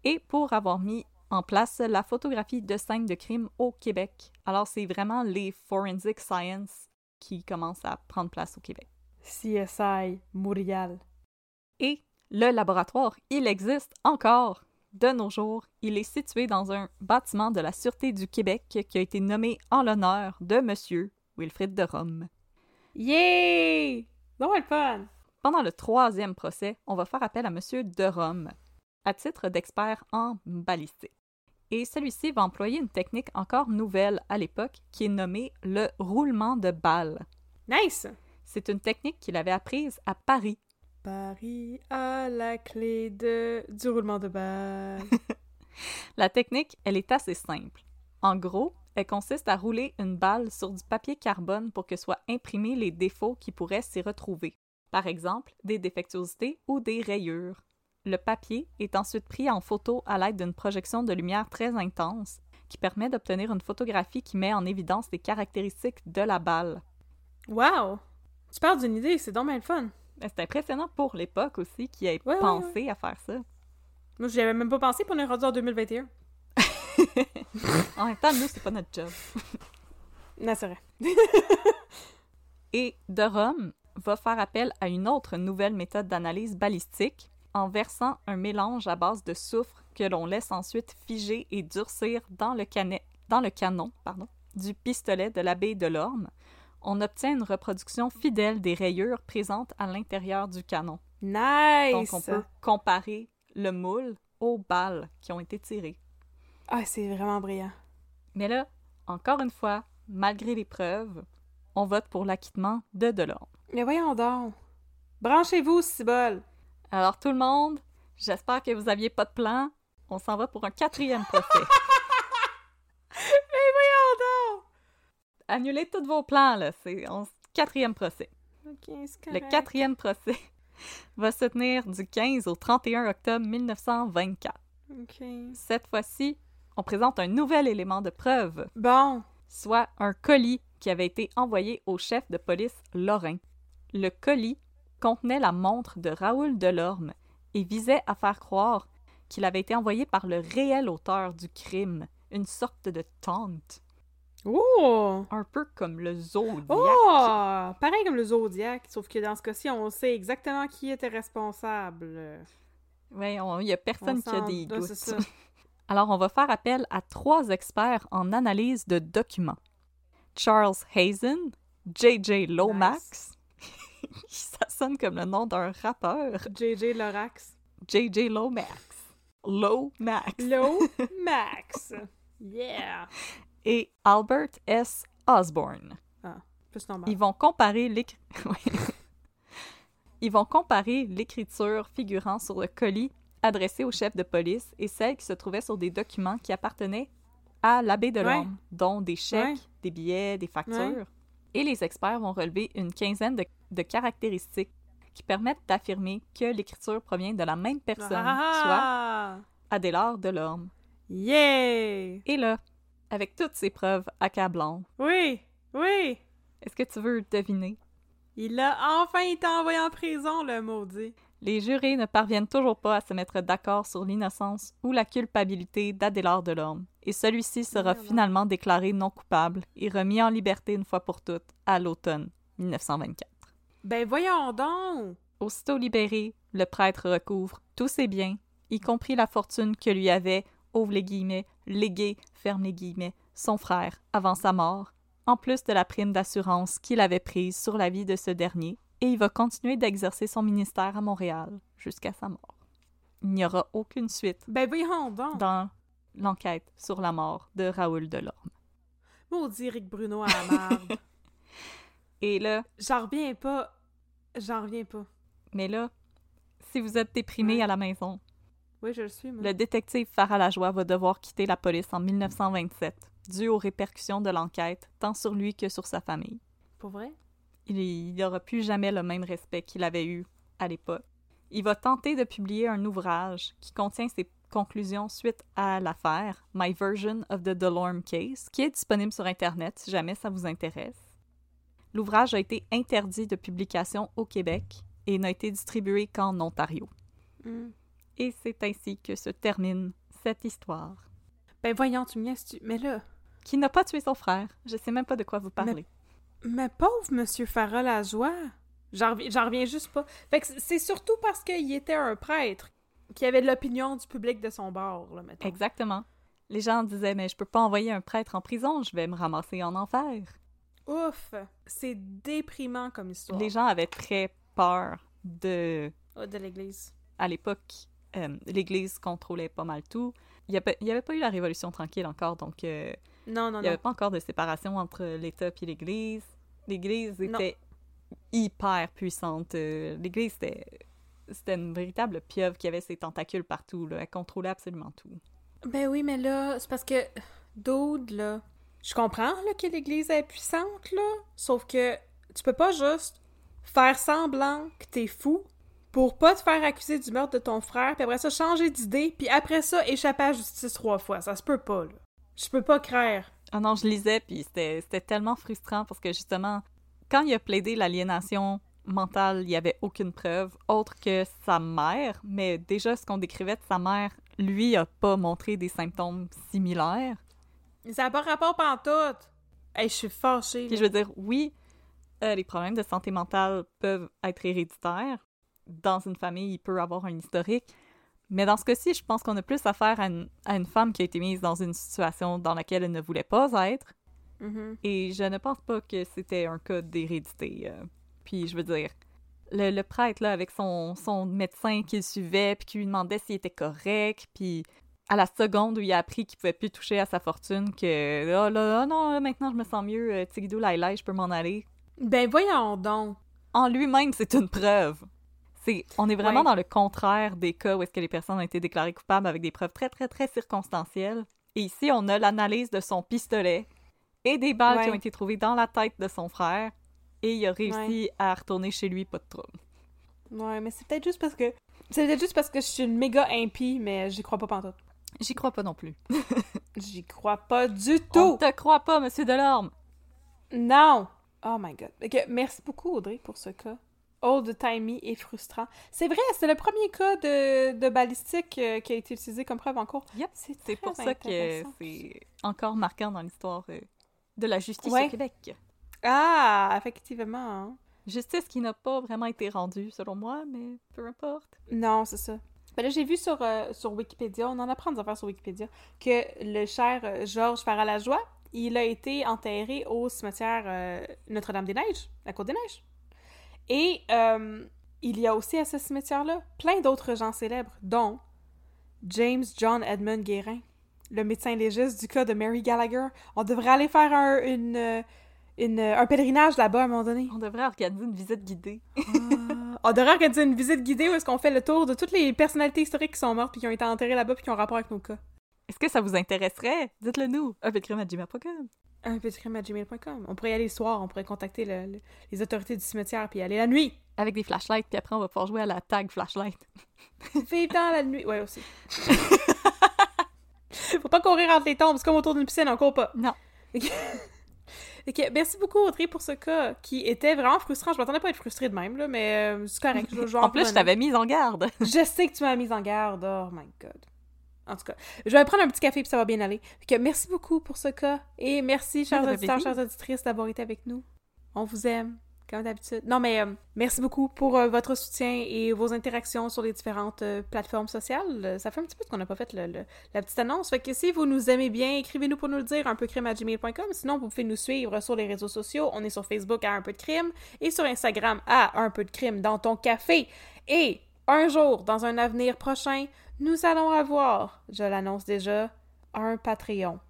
et pour avoir mis en place la photographie de scènes de crime au Québec. Alors, c'est vraiment les forensic science qui commencent à prendre place au Québec. CSI Montréal. Et le laboratoire, il existe encore de nos jours. Il est situé dans un bâtiment de la Sûreté du Québec qui a été nommé en l'honneur de Monsieur Wilfrid de Rome. Yay! Non, le fun! Pendant le troisième procès, on va faire appel à Monsieur de Rome, à titre d'expert en balistique. Et celui-ci va employer une technique encore nouvelle à l'époque qui est nommée le roulement de balles. Nice! C'est une technique qu'il avait apprise à Paris. Paris a la clé de... du roulement de balle. La technique, elle est assez simple. En gros, elle consiste à rouler une balle sur du papier carbone pour que soient imprimés les défauts qui pourraient s'y retrouver. Par exemple, des défectuosités ou des rayures. Le papier est ensuite pris en photo à l'aide d'une projection de lumière très intense qui permet d'obtenir une photographie qui met en évidence les caractéristiques de la balle. wow! Tu parles d'une idée, c'est donc bien le fun. Ben, C'est impressionnant pour l'époque aussi qui ait Ouais, ouais, pensé à faire ça. Moi, j'y avais même pas pensé, pour on est rendu en 2021. En même temps, nous, c'est pas notre job. Non, c'est vrai. Et de Rome va faire appel à une autre nouvelle méthode d'analyse balistique en versant un mélange à base de soufre que l'on laisse ensuite figer et durcir dans le, canet- dans le canon pardon, du pistolet de l'abbé de l'Orme. On obtient une reproduction fidèle des rayures présentes à l'intérieur du canon. Nice! Donc on peut comparer le moule aux balles qui ont été tirées. Ah, c'est vraiment brillant. Mais là, encore une fois, malgré les preuves, on vote pour l'acquittement de Delorme. Mais voyons donc. Branchez-vous, cibole. Alors tout le monde, j'espère que vous aviez pas de plan. On s'en va pour un quatrième procès. Mais voyons donc! Annulez tous vos plans, là. C'est on... quatrième procès. Le quatrième procès va se tenir du 15 au 31 octobre 1924. Ok. Cette fois-ci, on présente un nouvel élément de preuve, Bon. soit un colis qui avait été envoyé au chef de police Lorrain. Le colis contenait la montre de Raoul Delorme et visait à faire croire qu'il avait été envoyé par le réel auteur du crime, une sorte de tante, Oh! un peu comme le Zodiac. Oh! Pareil comme le Zodiac, sauf que dans ce cas-ci, on sait exactement qui était responsable. On- il y a personne On qui a des doutes. ça. Alors, on va faire appel à trois experts en analyse de documents. Charles Hazen, J.J. Lomax, ça sonne comme le nom d'un rappeur, JJ Lorax. J.J. Lomax. Lomax. Low Max. Yeah! Et Albert S. Osborne. Plus normal. Ils vont comparer. Ils vont comparer l'écriture figurant sur le colis adressé au chef de police et celle qui se trouvait sur des documents qui appartenaient à l'abbé de Ouais. l'Orme, dont des chèques, Ouais. des billets, des factures. Ouais. Et les experts vont relever une quinzaine de, de caractéristiques qui permettent d'affirmer que l'écriture provient de la même personne, soit Ah! Adélard de l'Orme. Yeah! Et là, avec toutes ces preuves accablantes, Oui! Oui! est-ce que tu veux deviner? Il a enfin été envoyé en prison, le maudit. Les jurés ne parviennent toujours pas à se mettre d'accord sur l'innocence ou la culpabilité d'Adélard Delorme, et celui-ci sera finalement déclaré non coupable et remis en liberté une fois pour toutes à l'automne 1924. Ben voyons donc! Aussitôt libéré, le prêtre recouvre tous ses biens, y compris la fortune que lui avait, ouvre les guillemets, légué, ferme les guillemets, son frère avant sa mort, en plus de la prime d'assurance qu'il avait prise sur la vie de ce dernier, et il va continuer d'exercer son ministère à Montréal jusqu'à sa mort. Il n'y aura aucune suite Ben voyons donc! dans l'enquête sur la mort de Raoul Delorme. Maudit Rick Bruno à la marde. Et là, J'en reviens pas. J'en reviens pas. mais là, si vous êtes déprimé Ouais. à la maison, Oui, je le suis, moi. Le détective Farah Lajoie va devoir quitter la police en 1927, dû aux répercussions de l'enquête, tant sur lui que sur sa famille. Pour vrai? Il n'aura plus jamais le même respect qu'il avait eu à l'époque. Il va tenter de publier un ouvrage qui contient ses conclusions suite à l'affaire, My Version of the Delorme Case, qui est disponible sur Internet si jamais ça vous intéresse. L'ouvrage a été interdit de publication au Québec et n'a été distribué qu'en Ontario. Hmm. Et c'est ainsi que se termine cette histoire. Ben voyons, tu me tu... Mais là, Qui n'a pas tué son frère. Je sais même pas de quoi vous parlez. mais pauvre Monsieur Lajoie! J'en reviens, j'en reviens juste pas. Fait que c'est- surtout parce qu'il était un prêtre qui avait l'opinion du public de son bord, là, mettons. Exactement. Les gens disaient mais je peux pas envoyer un prêtre en prison, je vais me ramasser en enfer. Ouf! C'est déprimant comme histoire. Les gens avaient très peur de Ah, de l'Église. à l'époque euh, l'Église contrôlait pas mal tout. Il n'y avait, pas eu la Révolution tranquille encore, donc euh, Non, non, il n'y avait non. pas encore de séparation entre l'État et l'Église. L'Église était hyper puissante. Euh, L'Église, c'était, c'était une véritable pieuvre qui avait ses tentacules partout. Là. Elle contrôlait absolument tout. Ben oui, mais là, c'est parce que, Dude, là, je comprends là, que l'Église est puissante, là, sauf que tu peux pas juste faire semblant que t'es fou pour pas te faire accuser du meurtre de ton frère, puis après ça, changer d'idée, puis après ça, échapper à la justice trois fois. Ça se peut pas, là. Je peux pas craire. Ah non, je lisais, puis c'était tellement frustrant parce que justement, quand il a plaidé l'aliénation mentale, il n'y avait aucune preuve autre que sa mère, mais déjà ce qu'on décrivait de sa mère, lui a pas montré des symptômes similaires. Ça n'a pas rapport pantoute. Hey, je suis fâchée. Puis je veux dire, oui, euh, les problèmes de santé mentale peuvent être héréditaires. Dans une famille, il peut avoir un historique. Mais dans ce cas-ci, je pense qu'on a plus affaire à une, à une femme qui a été mise dans une situation dans laquelle elle ne voulait pas être. Mhm. Et je ne pense pas que c'était un cas d'hérédité. euh. Puis je veux dire, le, le prêtre, là, avec son, son médecin qui le suivait, puis qui lui demandait s'il était correct, puis à la seconde où il a appris qu'il pouvait plus toucher à sa fortune, que « Oh là, là, non, là, maintenant je me sens mieux, euh, Tigidou Laila, je peux m'en aller. Ben voyons donc. » En lui-même, c'est une preuve. On est vraiment Ouais. dans le contraire des cas où est-ce que les personnes ont été déclarées coupables avec des preuves très, très, très circonstancielles. Et ici, on a l'analyse de son pistolet et des balles qui ont été trouvées dans la tête de son frère. Et il a réussi à retourner chez lui, pas de trouble. Ouais, mais c'est peut-être juste parce que. C'est peut-être juste parce que je suis une méga impie, mais j'y crois pas pantoute. J'y crois pas non plus. J'y crois pas du On tout! te croit pas, Monsieur Delorme! Non! Oh my god. Ok, merci beaucoup, Audrey, pour ce cas. Old-timey et frustrant. C'est vrai, c'est le premier cas de, de balistique euh, qui a été utilisé comme preuve en cours. Yep, C'est pour ça que c'est encore marquant dans l'histoire euh, de la justice Ouais. au Québec. Ah, effectivement. hein. Justice qui n'a pas vraiment été rendue, selon moi, mais peu importe. Non, c'est ça. Ben là, j'ai vu sur, euh, sur Wikipédia, on en apprend des affaires sur Wikipédia, que le cher Georges Faralajoie, il a été enterré au cimetière Notre-Dame-des-Neiges, la Côte-des-Neiges. Et euh, il y a aussi à ce cimetière-là plein d'autres gens célèbres, dont James John Edmund Guérin, le médecin légiste du cas de Mary Gallagher. On devrait aller faire un, une, une- un pèlerinage là-bas à un moment donné. On devrait organiser une visite guidée. On devrait organiser une visite guidée où est-ce qu'on fait le tour de toutes les personnalités historiques qui sont mortes puis qui ont été enterrées là-bas puis qui ont rapport avec nos cas. Est-ce que ça vous intéresserait? Dites-le nous. gmail.com. Un petit crime à gmail.com. On pourrait y aller le soir, on pourrait contacter le- le- les autorités du cimetière puis y aller la nuit. Avec des flashlights, puis après, on va pouvoir jouer à la tag flashlight. Vive dans la nuit. Ouais, aussi. Faut pas courir entre les tombes, c'est comme autour d'une piscine, on court pas. Non. Ok, merci beaucoup Audrey pour ce cas qui était vraiment frustrant. Je m'attendais pas à être frustrée de même, là, mais euh, c'est correct. Je, je En plus, je t'avais mise en garde. Je sais que tu m'as mise en garde. Oh my god. En tout cas, je vais prendre un petit café puis ça va bien aller. Que merci beaucoup pour ce cas. Et merci, chers auditeurs, chères auditrices, d'avoir été avec nous. On vous aime, comme d'habitude. Non, mais euh, merci beaucoup pour euh, votre soutien et vos interactions sur les différentes euh, plateformes sociales. Ça fait un petit peu qu'on n'a pas fait le- le- la petite annonce. Fait que si vous nous aimez bien, écrivez-nous pour nous le dire, un peu crime à gmail.com. Sinon, vous pouvez nous suivre sur les réseaux sociaux. On est sur Facebook à un peu de crime et sur Instagram à un peu de crime dans ton café. Et un jour, dans un avenir prochain, nous allons avoir, je l'annonce déjà, un Patreon.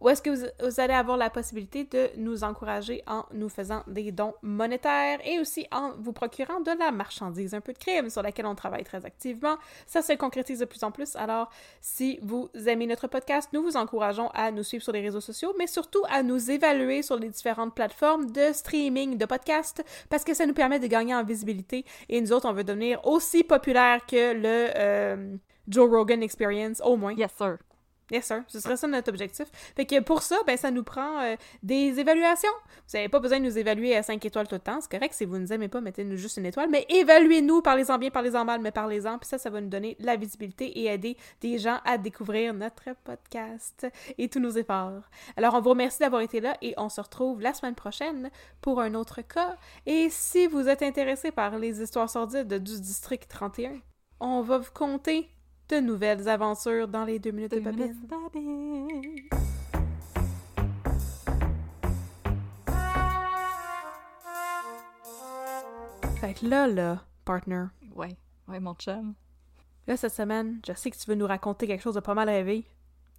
Où est-ce que vous, allez avoir la possibilité de nous encourager en nous faisant des dons monétaires et aussi en vous procurant de la marchandise, un peu de crime sur laquelle on travaille très activement. Ça se concrétise de plus en plus. Alors, si vous aimez notre podcast, nous vous encourageons à nous suivre sur les réseaux sociaux, mais surtout à nous évaluer sur les différentes plateformes de streaming, de podcast, parce que ça nous permet de gagner en visibilité. Et nous autres, on veut devenir aussi populaire que le euh, Joe Rogan Experience, au moins. Yes, sir. Yes, sir. Ce serait ça notre objectif. Fait que pour ça, ben, ça nous prend euh, des évaluations. Vous n'avez pas besoin de nous évaluer à 5 étoiles tout le temps. C'est correct. Si vous ne nous aimez pas, mettez-nous juste une étoile. Mais évaluez-nous. Parlez-en bien, parlez-en mal, mais parlez-en. Puis ça, ça va nous donner la visibilité et aider des gens à découvrir notre podcast et tous nos efforts. Alors, on vous remercie d'avoir été là et on se retrouve la semaine prochaine pour un autre cas. Et si vous êtes intéressé par les histoires sordides du District 31, on va vous conter de nouvelles aventures dans les deux minutes de Babine. Fait que là, là, partner, Ouais, ouais, mon chum. là, cette semaine, je sais que tu veux nous raconter quelque chose de pas mal rêvé.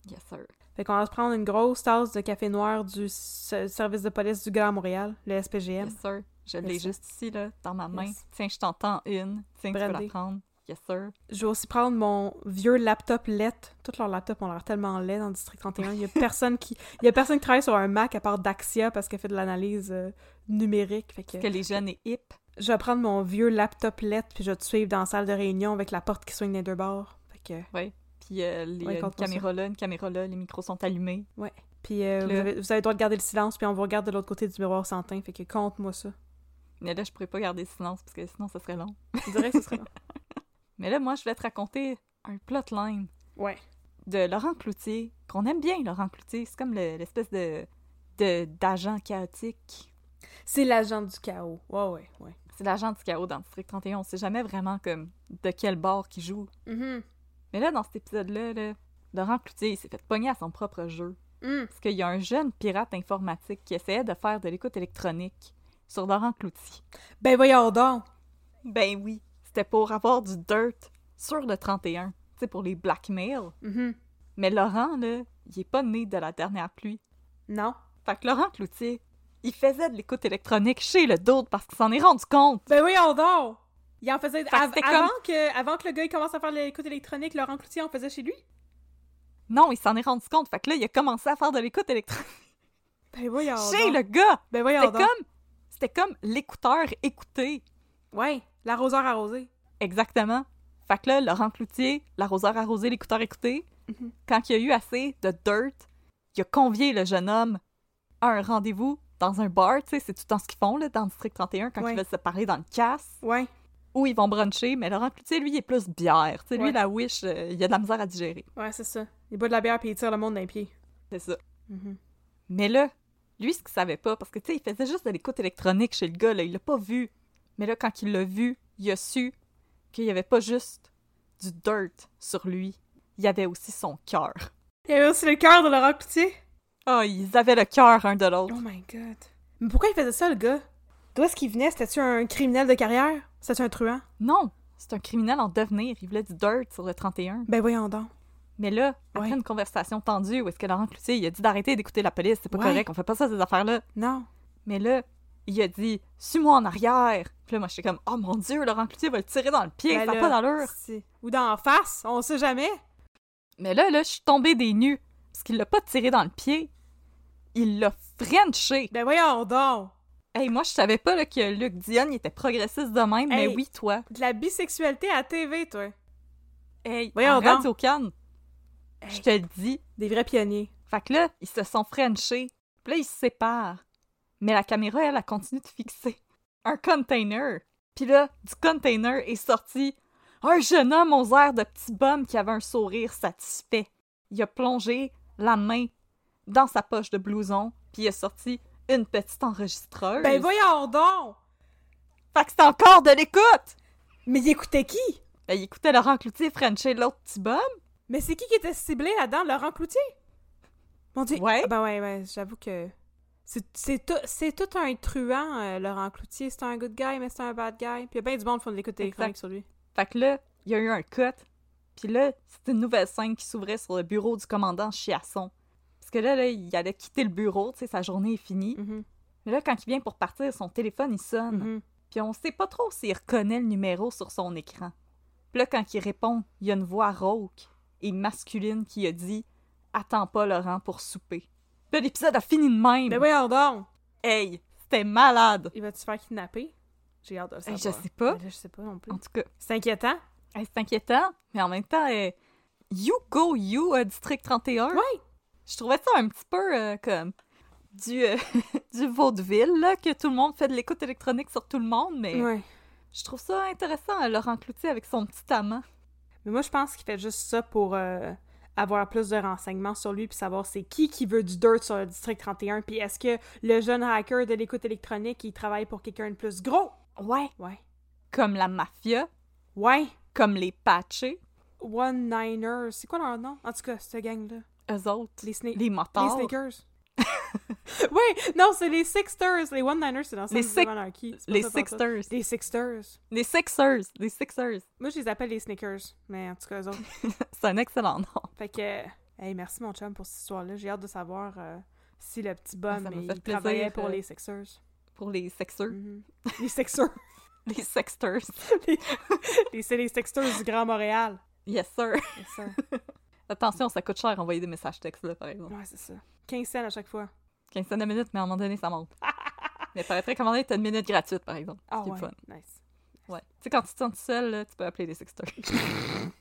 Yes, sir. Fait qu'on va se prendre une grosse tasse de café noir du service de police du Grand Montréal, le SPGM. Yes, sir. Je l'ai Yes, juste ici, là, dans ma main. Yes. Tiens, je t'entends une. Tiens, tu peux Brandy. la prendre. Yes, sir. Je vais aussi prendre mon vieux laptop LED. Tous leurs laptops ont l'air tellement laid dans le District 31. Il y a personne qui, il y a personne qui travaille sur un Mac à part Daxia parce qu'elle fait de l'analyse euh, numérique. Fait que Que les jeunes et hip. je vais prendre mon vieux laptop LED puis je vais te suivre dans la salle de réunion avec la porte qui swing des deux bords. Fait que Ouais. Puis euh, les Ouais, euh, compte-moi caméras là, une caméra là, les micros sont allumés. Puis euh, Le- vous, avez, vous avez le droit de garder le silence, puis on vous regarde de l'autre côté du miroir sans teint. Fait que compte-moi ça. Mais là, je pourrais pas garder silence parce que sinon, ça serait long. Je dirais que ce serait long. Mais là, moi, je vais te raconter un plotline Ouais. de Laurent Cloutier, qu'on aime bien, Laurent Cloutier. C'est comme le- l'espèce de de- d'agent chaotique. C'est l'agent du chaos. Ouais, ouais, ouais. C'est l'agent du chaos dans District 31. On sait jamais vraiment comme de quel bord qu'il joue. Mhm. Mais là, dans cet épisode-là, là, Laurent Cloutier, il s'est fait pogner à son propre jeu. Mm. Parce qu'il y a un jeune pirate informatique qui essayait de faire de l'écoute électronique sur Laurent Cloutier. Ben voyons donc! Ben oui, c'était pour avoir du dirt sur le 31. Tu sais, pour les blackmail. Mhm. Mais Laurent, là, il est pas né de la dernière pluie. Non. Fait que Laurent Cloutier, il faisait de l'écoute électronique chez le d'autre parce qu'il s'en est rendu compte. Ben voyons donc! Il en faisait... av- avant, comme- que, avant que le gars il commence à faire l'écoute électronique, Laurent Cloutier en faisait chez lui? Non, il s'en est rendu compte. Fait que là, il a commencé à faire de l'écoute électronique Ben voyons chez donc. le gars. Ben voyons C'était comme, c'était comme l'écouteur écouté. Ouais, l'arroseur arrosé. Exactement. Fait que là, Laurent Cloutier, l'arroseur arrosé, l'écouteur écouté, Mhm. quand il a eu assez de dirt, il a convié le jeune homme à un rendez-vous dans un bar, tu sais, c'est tout le temps ce qu'ils font là, dans le District 31 quand Ouais. ils veulent se parler dans le casse, Ouais. où ils vont bruncher, mais Laurent Cloutier, lui, il est plus bière. Tu sais, lui, la wish, euh, il a de la misère à digérer. Ouais, c'est ça. Il boit de la bière puis il tire le monde d'un pied. C'est ça. Mhm. Mais là, lui, ce qu'il savait pas, parce que, tu sais, il faisait juste de l'écoute électronique chez le gars, là, il l'a pas vu. Mais là, quand il l'a vu, il a su qu'il y avait pas juste du dirt sur lui, il y avait aussi son cœur. Il y avait aussi le cœur de Laurent Cloutier. Oh, ils avaient le cœur un de l'autre. Oh my god. Mais pourquoi il faisait ça, le gars? D'où est-ce qu'il venait? C'était-tu un criminel de carrière? C'était-tu un truand? Non, c'est un criminel en devenir. Il voulait du dirt sur le 31. Ben voyons donc. Mais là, après Ouais. une conversation tendue où est-ce que Laurent Cloutier, il a dit d'arrêter d'écouter la police, c'est pas Ouais. correct, on fait pas ça, ces affaires-là. Non. Mais là, il a dit « Suis-moi en arrière! » Puis là, moi, j'étais comme « Oh mon Dieu, Laurent Cloutier va le tirer dans le pied, Ben ça n'a pas d'allure! Ou dans la face, on sait jamais. » Mais là, là, je suis tombée des nues, parce qu'il l'a pas tiré dans le pied, il l'a frenché. Ben voyons donc. Hey, moi, je savais pas là, que Luc Dion il était progressiste de même, mais oui, toi. De la bisexualité à TV, toi. Hey, Voyons en donc. Radio Cannes, je te le dis. Des vrais pionniers. Fait que là, ils se sont frenchés. Puis là, ils se séparent. Mais la caméra, elle, a continué de fixer un container. Puis là, du container est sorti un jeune homme aux airs de petit bum qui avait un sourire satisfait. Il a plongé la main dans sa poche de blouson, puis il a sorti une petite enregistreuse. Ben voyons donc. Fait que c'est encore de l'écoute! Mais il écoutait qui? Ben, il écoutait Laurent Cloutier frencher l'autre petit bum. Mais c'est qui qui était ciblé là-dedans? Laurent Cloutier? Mon dieu. Ouais. Ah ben ouais, ouais, j'avoue que. C'est tout, tout un truand, euh, Laurent Cloutier. C'est un good guy, mais c'est un bad guy. Puis il y a bien du monde qui font de l'écoute téléphonique sur lui. Fait que là, il y a eu un cut. Puis là, c'était une nouvelle scène qui s'ouvrait sur le bureau du commandant Chiasson. Parce que là, là, il allait quitter le bureau, tu sais, sa journée est finie. Mhm, Mais là, quand il vient pour partir, son téléphone, il sonne. mhm. Puis on sait pas trop s'il reconnaît le numéro sur son écran. Puis là, quand il répond, il y a une voix rauque et masculine qui a dit « Attends pas, Laurent, pour souper. » Puis l'épisode a fini de même. Ben voyons donc. Hey, c'était malade. Il va-tu faire kidnapper? J'ai hâte de le Hey, savoir. je sais pas. Là, je sais pas non plus. En tout cas, C'est inquiétant. hey, c'est inquiétant, mais en même temps, euh, You Go You, euh, District 31. Ouais. Je trouvais ça un petit peu euh, comme du, euh, du vaudeville, là, que tout le monde fait de l'écoute électronique sur tout le monde, mais Ouais. je trouve ça intéressant, euh, Laurent Cloutier avec son petit amant. Mais moi, je pense qu'il fait juste ça pour euh, avoir plus de renseignements sur lui puis savoir c'est qui qui veut du dirt sur le district 31 puis est-ce que le jeune hacker de l'écoute électronique, il travaille pour quelqu'un de plus gros? Ouais. Ouais. Comme la mafia, Ouais. comme les patchés, One Niners. C'est quoi leur nom? En tout cas, cette gang-là. eux autres, Les, les les. Sneakers. Oui, non, c'est les Sixters. Les One Niners, c'est dans Les Six- pas les. Sixters. Les Sixters. Les Sixers, les Sixers. Moi, je les appelle les Sneakers. Mais en tout cas, eux autres. C'est un excellent nom. Fait que, hey, merci mon chum pour cette histoire-là. J'ai hâte de savoir euh, si le petit m'a il plaisir, travaillait pour euh, les Sixers. Pour les Sexers. Mhm. Les Sixers. Les Sexters. Les- C'est les Sixers du Grand Montréal. Yes, sir. C'est ça. Attention, ça coûte cher envoyer des messages textes, là, par exemple. Ouais, c'est ça. 15 cents à chaque fois. 15 cents de minute, mais à un moment donné, ça monte. mais paraîtrait qu'à un moment donné, t'as une minute gratuite, par exemple. Ah ouais, fun. nice. Ouais. Tu sais, quand tu te sens tout seul, là, tu peux appeler les Sexters.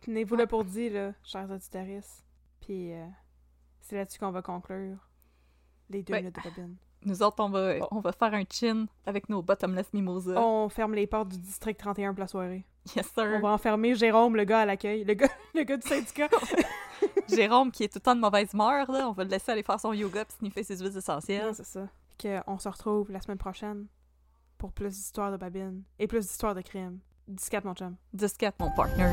Tenez-vous le pour là, chers auditeurs. Puis euh, c'est là-dessus qu'on va conclure les deux Ouais. minutes de bobine. Nous autres, on va, on va faire un chin avec nos bottomless mimosa. On ferme les portes du district 31 pour la soirée. Yes, sir. On va enfermer Jérôme, le gars à l'accueil. Le gars, le gars du syndicat. Jérôme, qui est tout le temps de mauvaise humeur, là, on va le laisser aller faire son yoga puis sniffer ses huiles essentielles. C'est ça. Que on se retrouve la semaine prochaine pour plus d'histoires de babine et plus d'histoires de crime. 14 mon chum. 10-4, mon partner.